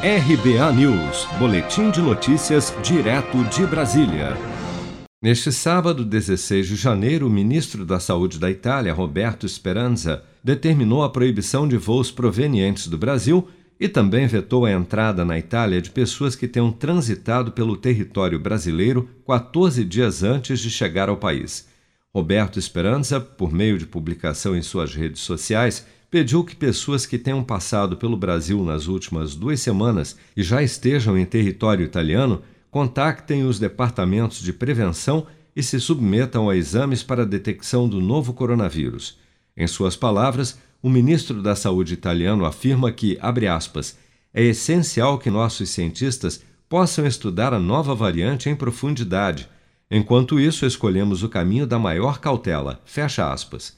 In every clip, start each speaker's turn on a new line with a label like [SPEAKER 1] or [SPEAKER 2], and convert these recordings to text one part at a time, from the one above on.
[SPEAKER 1] RBA News, Boletim de Notícias, direto de Brasília. Neste sábado, 16 de janeiro, o ministro da Saúde da Itália, Roberto Speranza, determinou a proibição de voos provenientes do Brasil e também vetou a entrada na Itália de pessoas que tenham transitado pelo território brasileiro 14 dias antes de chegar ao país. Roberto Speranza, por meio de publicação em suas redes sociais, pediu que pessoas que tenham passado pelo Brasil nas últimas duas semanas e já estejam em território italiano contactem os departamentos de prevenção e se submetam a exames para a detecção do novo coronavírus. Em suas palavras, o ministro da Saúde italiano afirma que, abre aspas, é essencial que nossos cientistas possam estudar a nova variante em profundidade. Enquanto isso, escolhemos o caminho da maior cautela. Fecha aspas.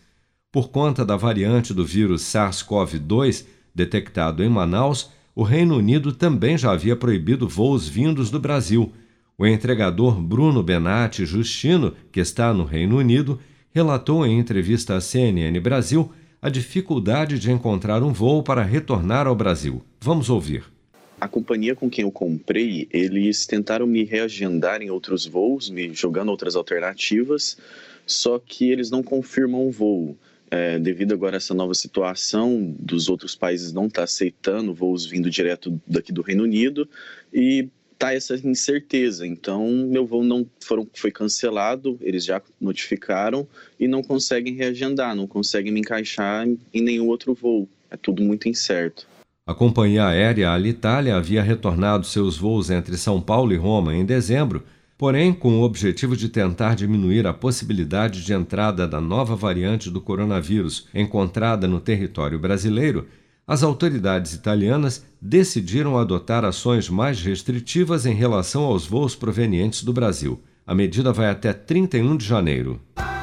[SPEAKER 1] Por conta da variante do vírus SARS-CoV-2 detectado em Manaus, o Reino Unido também já havia proibido voos vindos do Brasil. O entregador Bruno Benatti Justino, que está no Reino Unido, relatou em entrevista à CNN Brasil a dificuldade de encontrar um voo para retornar ao Brasil. Vamos ouvir.
[SPEAKER 2] A companhia com quem eu comprei, eles tentaram me reagendar em outros voos, me jogando outras alternativas, só que eles não confirmam o voo é, devido agora a essa nova situação dos outros países não estar tá aceitando voos vindo direto daqui do Reino Unido e tá essa incerteza. Então, meu voo não foram, foi cancelado, eles já notificaram e não conseguem reagendar, não conseguem me encaixar em nenhum outro voo. É tudo muito incerto.
[SPEAKER 1] A companhia aérea Alitalia havia retornado seus voos entre São Paulo e Roma em dezembro porém com o objetivo de tentar diminuir a possibilidade de entrada da nova variante do coronavírus encontrada no território brasileiro, as autoridades italianas decidiram adotar ações mais restritivas em relação aos voos provenientes do Brasil. A medida vai até 31 de janeiro.